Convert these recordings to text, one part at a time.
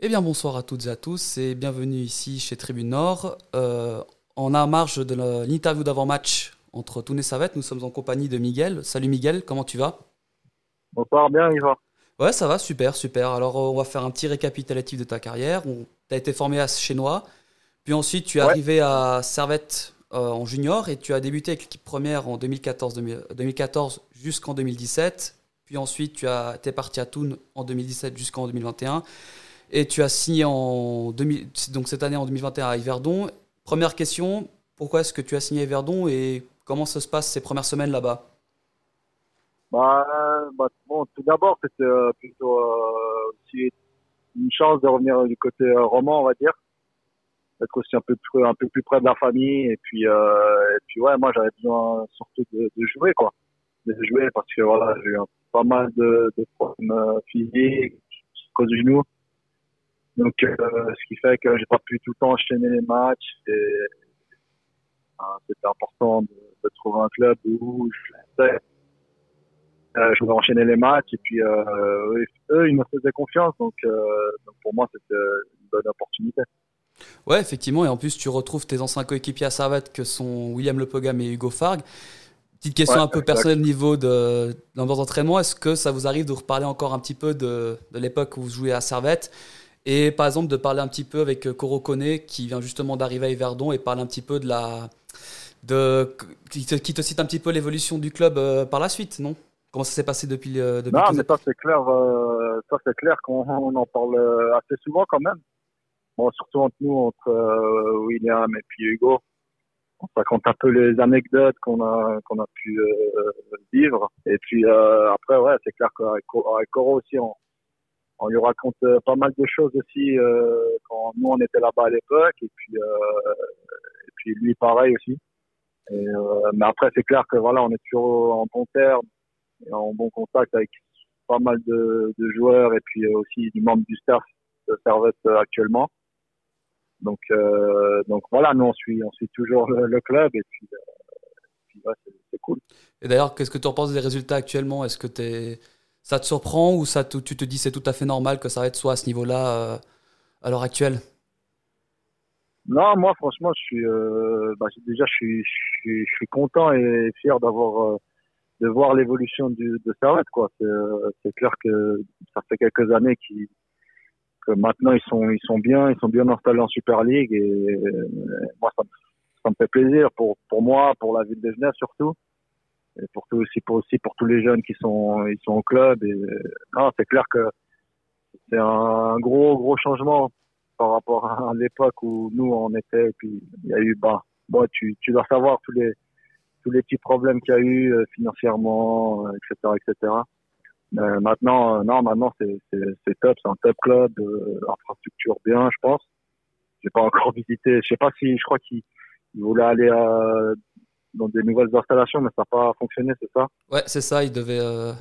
Eh bien bonsoir à toutes et à tous et bienvenue ici chez Tribune Nord. Euh, en marge de l'interview d'avant-match entre Toun et Savette, nous sommes en compagnie de Miguel. Salut Miguel, comment tu vas? Bonsoir, bien Yvan. Ouais, ça va, super, super. Alors on va faire un petit récapitulatif de ta carrière. Tu as été formé à Chenois, puis ensuite tu es arrivé à Servette euh, en junior et tu as débuté avec l'équipe première en 2014, 2014 jusqu'en 2017. Puis ensuite tu as, es parti à Toon en 2017 jusqu'en 2021. Et tu as signé en donc cette année en 2021 à Yverdon. Première question, pourquoi est-ce que tu as signé à Yverdon et comment se passe ces premières semaines là-bas? Bah, bah, bon, tout d'abord, c'était euh, plutôt euh, aussi une chance de revenir du côté euh, roman, on va dire. Être aussi un peu plus, un peu plus près de la famille. Et puis, et puis ouais, moi, j'avais besoin surtout de, jouer, quoi. De jouer parce que voilà, j'ai eu pas mal de, de problèmes physiques, cause du genou. Donc, euh, ce qui fait que j'ai pas pu tout le temps enchaîner les matchs. Et euh, c'était important de, de, trouver un club où je, euh, je pouvais enchaîner les matchs. Et puis, euh, eux, ils me faisaient confiance. Donc, euh, donc pour moi, c'était une bonne opportunité. Ouais, effectivement. Et en plus, tu retrouves tes anciens coéquipiers à Servette que sont William Lepogam et Hugo Farg. Petite question un peu personnelle au niveau de l'ambiance d'entraînement. Est-ce que ça vous arrive de reparler encore un petit peu de, de l'époque où vous jouiez à Servette? Et par exemple, de parler un petit peu avec Coro Kone, qui vient justement d'arriver à Yverdon, et parler un petit peu de la. De, qui, te, qui te cite un petit peu l'évolution du club euh, par la suite, non? Comment ça s'est passé depuis, euh, depuis Non, mais ça c'est clair, euh, ça c'est clair qu'on on en parle euh, assez souvent quand même. Bon, surtout entre nous, entre euh, William et puis Hugo. On raconte un peu les anecdotes qu'on a qu'on a pu vivre. Et puis après, ouais, c'est clair qu'avec Coro aussi, on, on lui raconte euh, pas mal de choses aussi euh, quand nous on était là-bas à l'époque et puis euh, et puis lui pareil aussi. Mais après c'est clair que voilà on est toujours en bon terme et en bon contact avec pas mal de, joueurs et puis aussi du membre du staff de Servette actuellement. Donc donc voilà nous on suit on suit toujours le, club et puis, ouais, c'est cool. Et d'ailleurs qu'est-ce que tu en penses des résultats actuellement? Est-ce que tu es ça te surprend ou ça tu te dis c'est tout à fait normal que ça être soit à ce niveau-là euh, à l'heure actuelle? Non, moi franchement, je suis euh, bah, déjà je suis, je suis, content et fier d'avoir euh, de voir l'évolution de Servette quoi. C'est clair que ça fait quelques années qui que maintenant ils sont ils sont bien, ils sont bien installés en Super League et moi ça, ça, me fait plaisir pour pour moi, pour la ville de Genève surtout et pour tout aussi pour aussi pour tous les jeunes qui sont ils sont au club. Et non c'est clair que c'est un gros gros changement par rapport à l'époque où nous on était. Et puis il y a eu bah bon tu tu dois savoir tous les tous les petits problèmes qu'il y a eu euh, financièrement etc euh, etc mais maintenant euh, non maintenant c'est c'est top. C'est un top club infrastructure bien je pense. J'ai pas encore visité. Je sais pas si je crois qu'il voulait aller à dans des nouvelles installations, mais ça n'a pas fonctionné, c'est ça? Ouais, c'est ça. Il devait. Euh,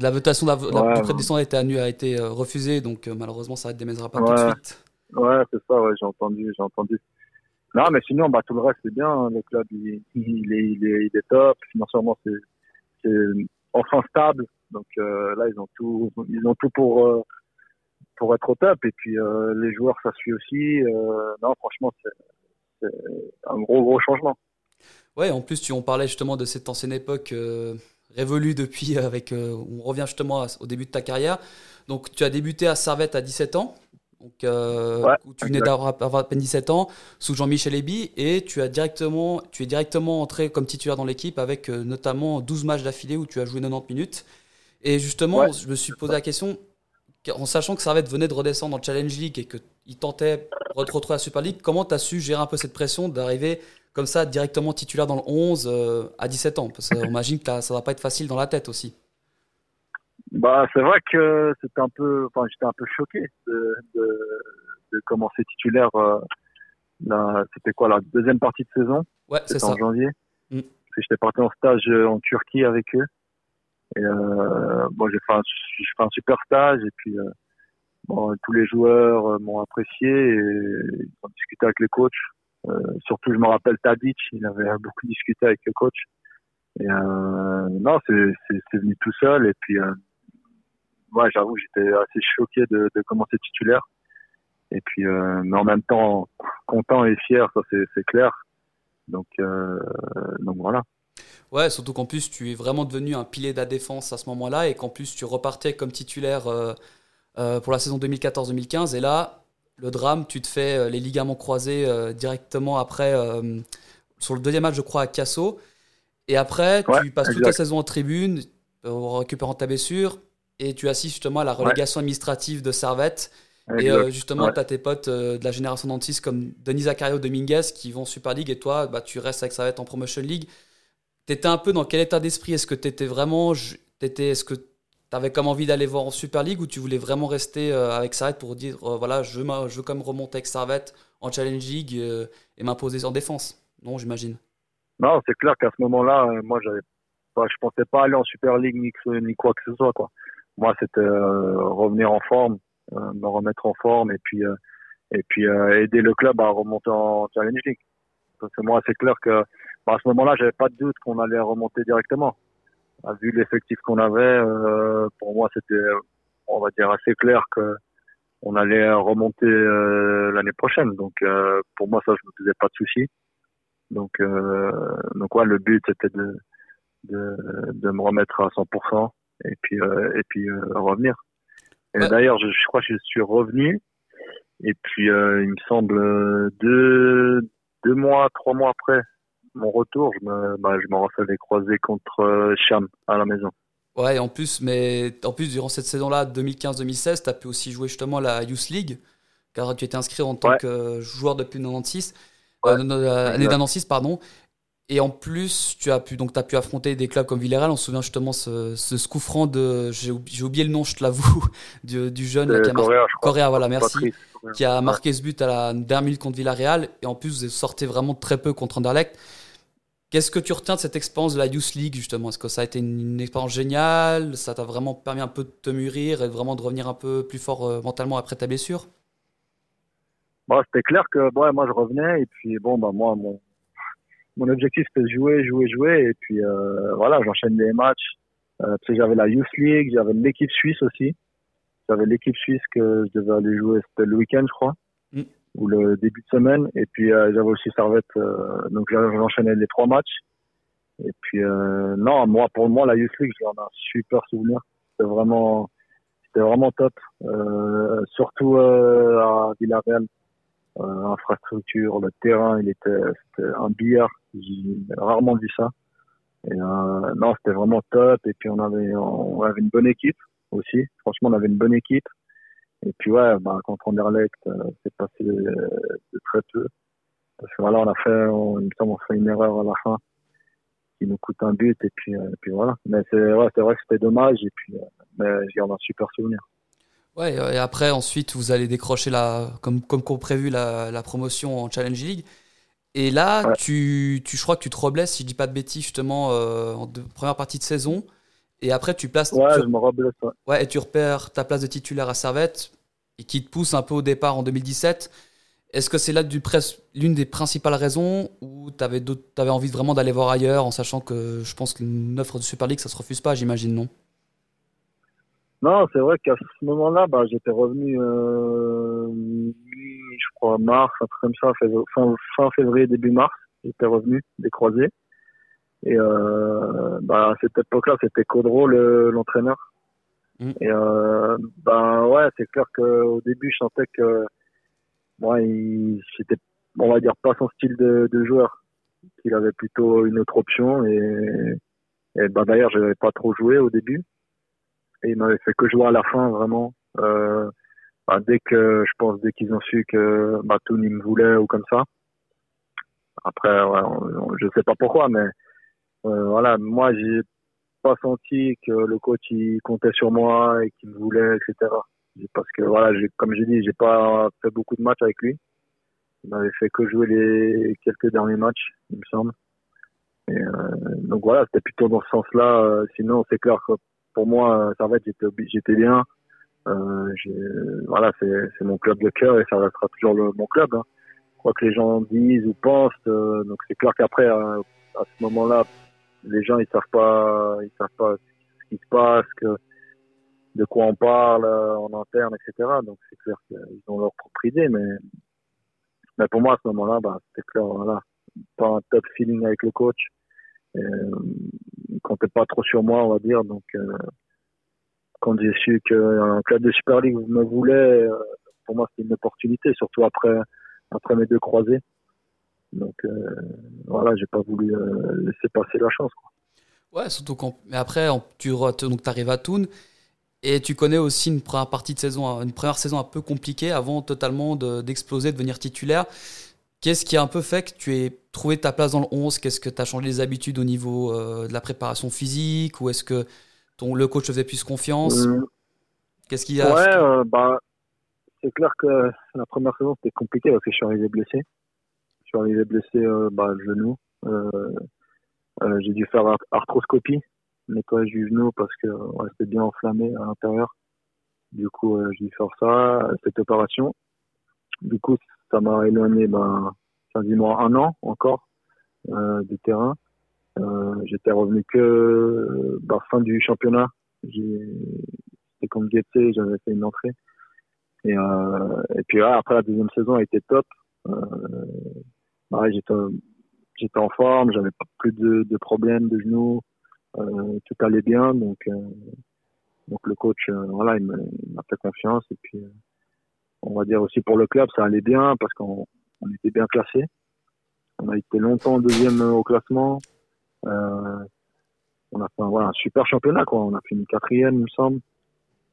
la votation de la, ouais, a été, a été euh, refusée, donc euh, malheureusement, ça ne déménagera pas tout de suite. Ouais, c'est ça, ouais, j'ai entendu, j'ai entendu. Non, mais sinon, bah, tout le reste, c'est bien. Hein, le club, il, il, est, il, est, il est top. Financièrement, c'est enfin stable. Donc là, ils ont tout, ils ont tout pour, pour être au top. Et puis, les joueurs, ça suit aussi. non, franchement, c'est un gros, gros changement. Ouais, en plus, tu en parlais justement de cette ancienne époque euh, révolue depuis, euh, avec, euh, on revient justement au début de ta carrière. Donc, tu as débuté à Servette à 17 ans, donc, où tu venais d'avoir à peine 17 ans, sous Jean-Michel Eby, et tu, as directement, tu es directement entré comme titulaire dans l'équipe avec notamment 12 matchs d'affilée où tu as joué 90 minutes. Et justement, je me suis posé la question, en sachant que Servette venait de redescendre dans le Challenge League et qu'il tentait de retrouver la Super League, comment tu as su gérer un peu cette pression d'arriver comme ça directement titulaire dans le 11 euh, à 17 ans Parce qu'on imagine que ça va pas être facile dans la tête aussi. Bah, c'est vrai que c'était un peu, enfin, j'étais un peu choqué de, de, commencer titulaire. Euh, c'était quoi la deuxième partie de saison? Ouais, c'est ça. En janvier. Mm. J'étais parti en stage euh, en Turquie avec eux. Et bon, j'ai fait, un, fait un super stage et puis bon, tous les joueurs m'ont apprécié et ils ont discuté avec les coachs. Euh, surtout, je me rappelle Tadic, il avait beaucoup discuté avec le coach. Et euh, non, c'est venu tout seul. Et puis, euh, ouais, j'avoue, j'étais assez choqué de, commencer titulaire. Et puis, mais en même temps, content et fier, ça c'est clair. Donc, donc voilà. Ouais, surtout qu'en plus, tu es vraiment devenu un pilier de la défense à ce moment-là et qu'en plus, tu repartais comme titulaire euh, euh, pour la saison 2014-2015. Et là, le drame, tu te fais euh, les ligaments croisés directement après, sur le deuxième match, je crois, à Casso. Et après, tu passes toute la saison en tribune en récupérant ta blessure et tu assistes justement à la relégation administrative de Servette. Et justement, tu as tes potes de la génération d'Antis comme Denis Zachario Dominguez qui vont en Super League et toi, bah, tu restes avec Servette en Promotion League. T'étais un peu dans quel état d'esprit? Est-ce que t'étais vraiment, étais, est-ce que t'avais comme envie d'aller voir en Super League ou tu voulais vraiment rester euh, avec Servette pour dire euh, voilà, je veux, je veux comme remonter avec Servette en Challenge League euh, et m'imposer en défense Non, j'imagine. Non, c'est clair qu'à ce moment-là, moi, j'avais pas, je pensais pas aller en Super League ni, quoi que ce soit. Quoi. Moi, c'était revenir en forme, me remettre en forme et puis et puis aider le club à remonter en Challenge League. Parce que moi, c'est clair que à ce moment-là, j'avais pas de doute qu'on allait remonter directement. Vu l'effectif qu'on avait, euh, pour moi, c'était, on va dire, assez clair que on allait remonter euh, l'année prochaine. Donc, euh, pour moi, ça, je me faisais pas de soucis. Donc, donc ouais, le but c'était de, de, de me remettre à 100% et puis et puis revenir. Et d'ailleurs, je, je, crois que je suis revenu. Et puis, il me semble deux deux mois, trois mois après, mon retour, je me, bah, je me refais croiser contre euh, Cham à la maison. Ouais, en plus, mais en plus, durant cette saison-là, 2015-2016, tu as pu aussi jouer justement la Youth League, car tu étais inscrit en tant que joueur depuis 96, ouais. euh, année 96, pardon. Et en plus, tu as pu donc as pu affronter des clubs comme Villarreal. On se souvient justement ce, ce coup franc de j'ai oublié le nom, je te l'avoue, du, du jeune qui a marqué Correa, voilà, merci, qui a marqué ce but à la dernière minute contre Villarreal. Et en plus, vous sortez vraiment très peu contre Anderlecht. Qu'est-ce que tu retiens de cette expérience de la Youth League, justement? Est-ce que ça a été une, expérience géniale? Ça t'a vraiment permis un peu de te mûrir et vraiment de revenir un peu plus fort euh, mentalement après ta blessure? Bon, C'était clair que bon, moi, je revenais et puis, bon, bah, moi, mon, mon objectif, c'était de jouer, jouer, jouer. Et puis, euh, voilà, j'enchaîne les matchs. Euh, j'avais la Youth League, j'avais l'équipe suisse aussi. J'avais l'équipe suisse que je devais aller jouer, c'était le week-end, je crois ou le début de semaine. Et puis euh, j'avais aussi Servette, euh, donc j'enchaînais les trois matchs. Et puis euh, non, moi pour moi la Youth League, j'en ai un super souvenir. C'était vraiment, c'était vraiment top. surtout à Villarreal, infrastructure, le terrain, il était, un billard. J'ai rarement vu ça. Et non, c'était vraiment top. Et puis on avait, on avait une bonne équipe aussi. Franchement, on avait une bonne équipe. Et puis ouais, bah, contre Anderlecht, euh, c'est passé euh, de très peu. Parce que voilà, on a fait, on, il me semble, on fait une erreur à la fin qui nous coûte un but et puis, euh, et puis voilà. Mais c'est ouais, vrai que c'était dommage et puis mais j'en ai un super souvenir. Ouais, et après ensuite vous allez décrocher la comme comme prévu la, la, promotion en Challenge League. Et là, tu, tu, je crois que tu te reblesses, si je dis pas de bêtises, justement, en première partie de saison. Et après, tu places. Ouais, je me reblesse. Ouais. et tu repères ta place de titulaire à Servette et qui te pousse un peu au départ en 2017. Est-ce que c'est là l'une des principales raisons ou tu avais, avais, envie vraiment d'aller voir ailleurs en sachant que je pense qu'une offre de Super League, ça se refuse pas, j'imagine, non? Non, c'est vrai qu'à ce moment-là, bah, j'étais revenu, euh, je crois, mars, un truc comme ça, fin, fin février, début mars, j'étais revenu des croisés. Et euh, bah, à cette époque-là, c'était Codro l'entraîneur. Mm. Et euh, ben ouais, c'est clair qu'au début, je sentais que moi, il, c'était, on va dire, pas son style de, de joueur. Qu'il avait plutôt une autre option. Et, et ben d'ailleurs, j'avais pas trop joué au début. Et il m'avait fait que jouer à la fin, vraiment. Euh, ben, dès que, je pense, dès qu'ils ont su que Batoun, il me voulait ou comme ça. Après, ouais, je sais pas pourquoi, mais voilà, moi, j'ai pas senti que le coach il comptait sur moi et qu'il me voulait, etc. Parce que voilà, comme j'ai dit, j'ai pas fait beaucoup de matchs avec lui. Il m'avait fait que jouer les quelques derniers matchs, il me semble. Et euh, donc voilà, c'était plutôt dans ce sens-là. Euh, sinon, c'est clair que pour moi, Servette, j'étais j'étais bien. Euh, voilà, c'est mon club de cœur et ça restera toujours le, mon club. Hein. Quoi que les gens disent ou pensent, euh, donc c'est clair qu'après, à ce moment-là, les gens ils savent pas ils savent pas ce qui se passe de quoi on parle en interne, etc. Donc c'est clair qu'ils ont leur propre idée, mais, pour moi à ce moment-là, bah, c'était clair, voilà, pas un top feeling avec le coach. Euh, il comptait pas trop sur moi, on va dire. Donc euh, quand j'ai su qu'un club de Super League me voulait, euh, pour moi c'était une opportunité, surtout après après mes deux croisés. Donc euh, voilà, j'ai pas voulu euh, laisser passer la chance. Quoi. Ouais, surtout quand. Mais après, tu donc arrives à Thun et tu connais aussi une première partie de saison, une première saison un peu compliquée avant totalement d'exploser, de, devenir titulaire. Qu'est-ce qui a un peu fait que tu aies trouvé ta place dans le 11 Qu'est-ce que tu as changé les habitudes au niveau euh, de la préparation physique? Ou est-ce que ton, le coach te faisait plus confiance? Qu'est-ce qu'il y a Ouais, bah, c'est clair que la première saison c'était compliqué parce que je suis arrivé blessé suis arrivé blessé euh, bah, le genou. Euh, euh, j'ai dû faire arthroscopie, nettoyage du genou parce que ouais, c'était bien enflammé à l'intérieur. Du coup, j'ai dû faire ça, cette opération. Du coup, ça m'a éloigné ben, quasiment un an encore du terrain. J'étais revenu que bah, fin du championnat. C'était comme Guetté, j'avais fait une entrée. Et, et puis après la deuxième saison a été top j'étais, j'étais en forme, j'avais plus de, de problèmes de genoux, euh, tout allait bien, donc euh, donc le coach, euh, voilà, il m'a fait confiance et puis on va dire aussi pour le club, ça allait bien parce qu'on on était bien classé. On a été longtemps deuxième au classement. On a fait voilà, un super championnat, quoi. On a fini quatrième, il me semble.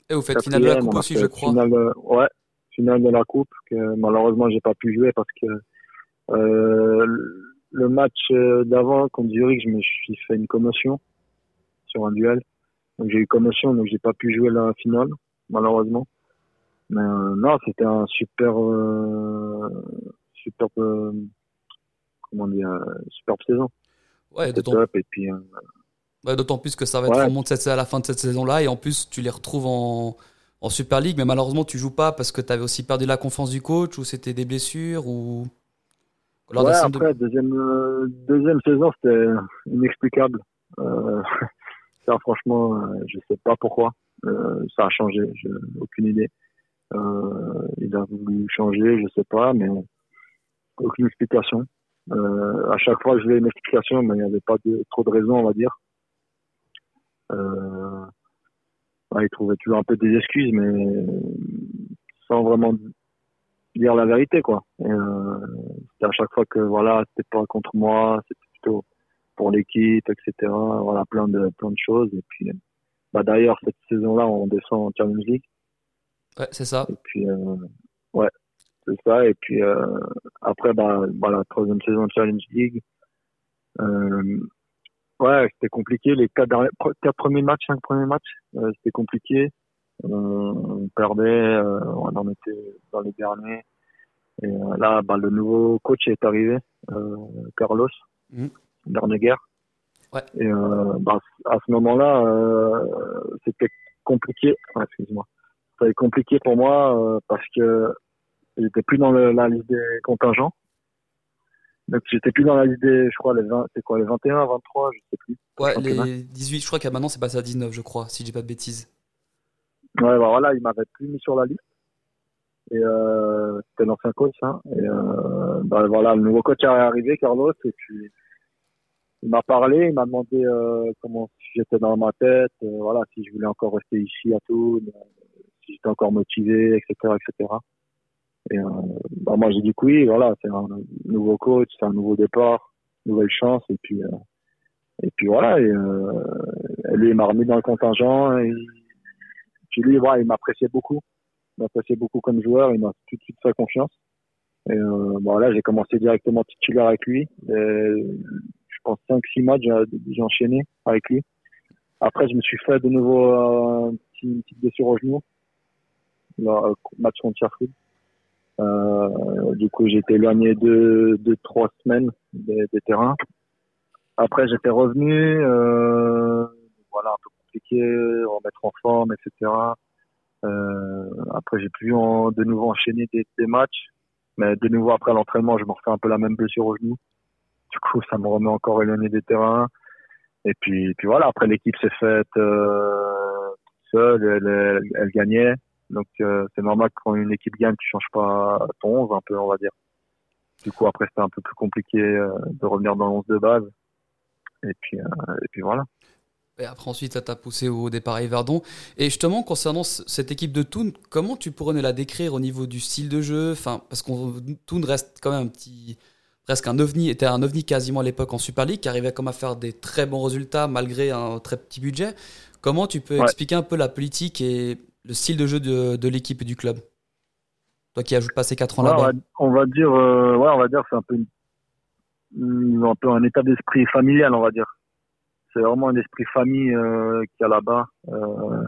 Et vous faites finale de la coupe aussi, je crois. Finale, ouais, finale de la coupe que malheureusement j'ai pas pu jouer parce que le match euh, d'avant contre Zurich, je me suis fait une commotion sur un duel. Donc j'ai eu commotion, donc j'ai pas pu jouer la finale, malheureusement. Mais euh, non, c'était un super, euh, super, comment dire, superbe saison. Ouais, d'autant. Et puis. d'autant plus que ça va être ouais. à la fin de cette saison-là, et en plus tu les retrouves en, en Super League, mais malheureusement tu joues pas parce que tu avais aussi perdu la confiance du coach, ou c'était des blessures, ou ouais, après, deuxième, euh, deuxième saison, c'était inexplicable. Euh, ça, franchement, euh, je sais pas pourquoi. Euh, ça a changé, j'ai aucune idée. Euh, il a voulu changer, je sais pas, mais aucune explication. à chaque fois, je voulais une explication, mais il n'y avait pas de, trop de raisons, on va dire. Ouais, il trouvait toujours un peu des excuses, mais sans vraiment dire la vérité quoi. Euh, c'était à chaque fois que voilà, c'était pas contre moi, c'était plutôt pour l'équipe, etc. Voilà, plein de plein de choses. Et puis, bah d'ailleurs cette saison-là, on descend en Champions League. Ouais, c'est ça. Et puis, euh, ouais, c'est ça. Et puis euh, après, bah voilà, troisième saison de Challenge League. Euh, ouais, c'était compliqué. Les quatre, quatre premiers matchs, cinq premiers matchs, euh, c'était compliqué on, perdait, on en était dans les derniers. Et euh, là, bah, le nouveau coach est arrivé, euh, Carlos mmh. Ouais. Et bah, à ce moment-là, c'était compliqué. excuse-moi. C'était compliqué pour moi parce que j'étais plus dans la liste des contingents. Donc j'étais plus dans la liste des, je crois, les 20, c'est quoi, les 21, 23, je sais plus. Ouais, les 18, je crois qu'à maintenant c'est passé à 19, je crois, si j'ai pas de bêtises. Ouais, bah voilà, il m'avait plus mis sur la liste. Et euh, c'était l'ancien coach, hein. Et euh, bah voilà, le nouveau coach est arrivé, Carlos, et puis il m'a parlé, il m'a demandé euh, comment j'étais dans ma tête, euh, voilà, si je voulais encore rester ici à tout, euh, si j'étais encore motivé, etc., etc. Et bah moi j'ai dit que oui, voilà, c'est un nouveau coach, c'est un nouveau départ, nouvelle chance, et puis et puis voilà, et, lui il m'a remis dans le contingent. Et, puis lui, il m'appréciait beaucoup. M'appréciait beaucoup comme joueur. Il m'a tout de suite fait confiance. Et euh, bon, là, j'ai commencé directement titulaire avec lui. Je pense 5-6 matchs, j'ai enchaîné avec lui. Après, je me suis fait de nouveau euh, une petite blessure au genou. Le match contre Sheffield. Euh, du coup, été éloigné de, de trois semaines des, des terrains. Après, j'étais revenu. Euh, voilà, un peu compliqué, remettre en forme, etc. Euh, après, j'ai pu en, de nouveau enchaîner des, des, matchs, mais de nouveau après l'entraînement, je me refais un peu la même blessure au genou. Du coup, ça me remet encore éloigné des terrains. Et puis, puis voilà. Après, l'équipe s'est faite euh, seul, elle, elle, gagnait. Donc c'est normal que quand une équipe gagne, tu changes pas ton 11 un peu, on va dire. Du coup, après, c'était un peu plus compliqué de revenir dans le 11 de base. Et puis, et puis voilà. Et après, ensuite, ça t'a poussé au départ à Yverdon. Et justement, concernant cette équipe de Toon, comment tu pourrais la décrire au niveau du style de jeu? Enfin, Parce que Toon reste quand même un petit. presque un ovni, était un ovni quasiment à l'époque en Super League, qui arrivait comme à faire des très bons résultats malgré un très petit budget. Comment tu peux expliquer un peu la politique et le style de jeu de, de l'équipe et du club? Toi qui as passé 4 ans là-bas. On va dire, euh, ouais, on va dire, c'est un peu, un peu un état d'esprit familial, on va dire c'est vraiment un esprit famille euh, qu'il y a là-bas. Euh,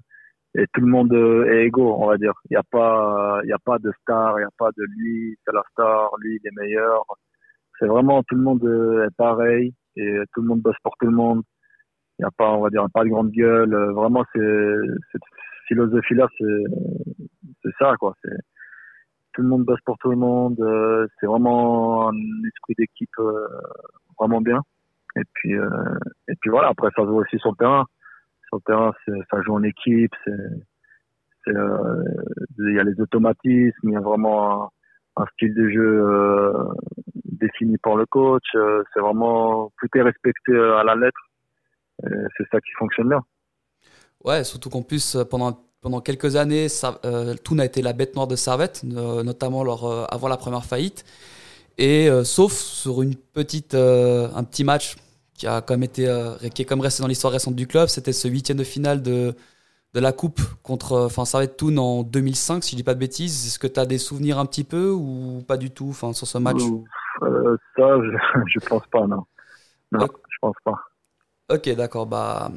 et tout le monde est égaux, on va dire. Il n'y a pas, a pas de star, il n'y a pas de lui, c'est la star, lui, il est meilleur. C'est vraiment tout le monde est pareil et tout le monde bosse pour tout le monde. Il n'y a pas, on va dire, pas de grande gueule. Vraiment, cette philosophie-là, c'est ça, quoi. C'est tout le monde bosse pour tout le monde. C'est vraiment un esprit d'équipe euh, vraiment bien. Et puis, euh, et puis voilà, après, ça joue aussi sur le terrain. Sur le terrain, ça joue en équipe, euh, il y a les automatismes, il y a vraiment un, style de jeu euh, défini par le coach. C'est vraiment, tout est respecté à la lettre. C'est ça qui fonctionne bien. Ouais, surtout qu'en plus, pendant, pendant quelques années, ça, euh, a été la bête noire de Servette, notamment avant la première faillite. Et sauf sur une petite, un petit match qui a comme été euh, qui est comme resté dans l'histoire récente du club. C'était ce huitième de finale de, de la coupe contre euh, enfin Servette Toon en 2005 si je dis pas de bêtises. Est-ce que tu as des souvenirs un petit peu ou pas du tout enfin sur ce match? Euh, Ça je, je pense pas non. Non, je pense pas. Ok, d'accord. Bah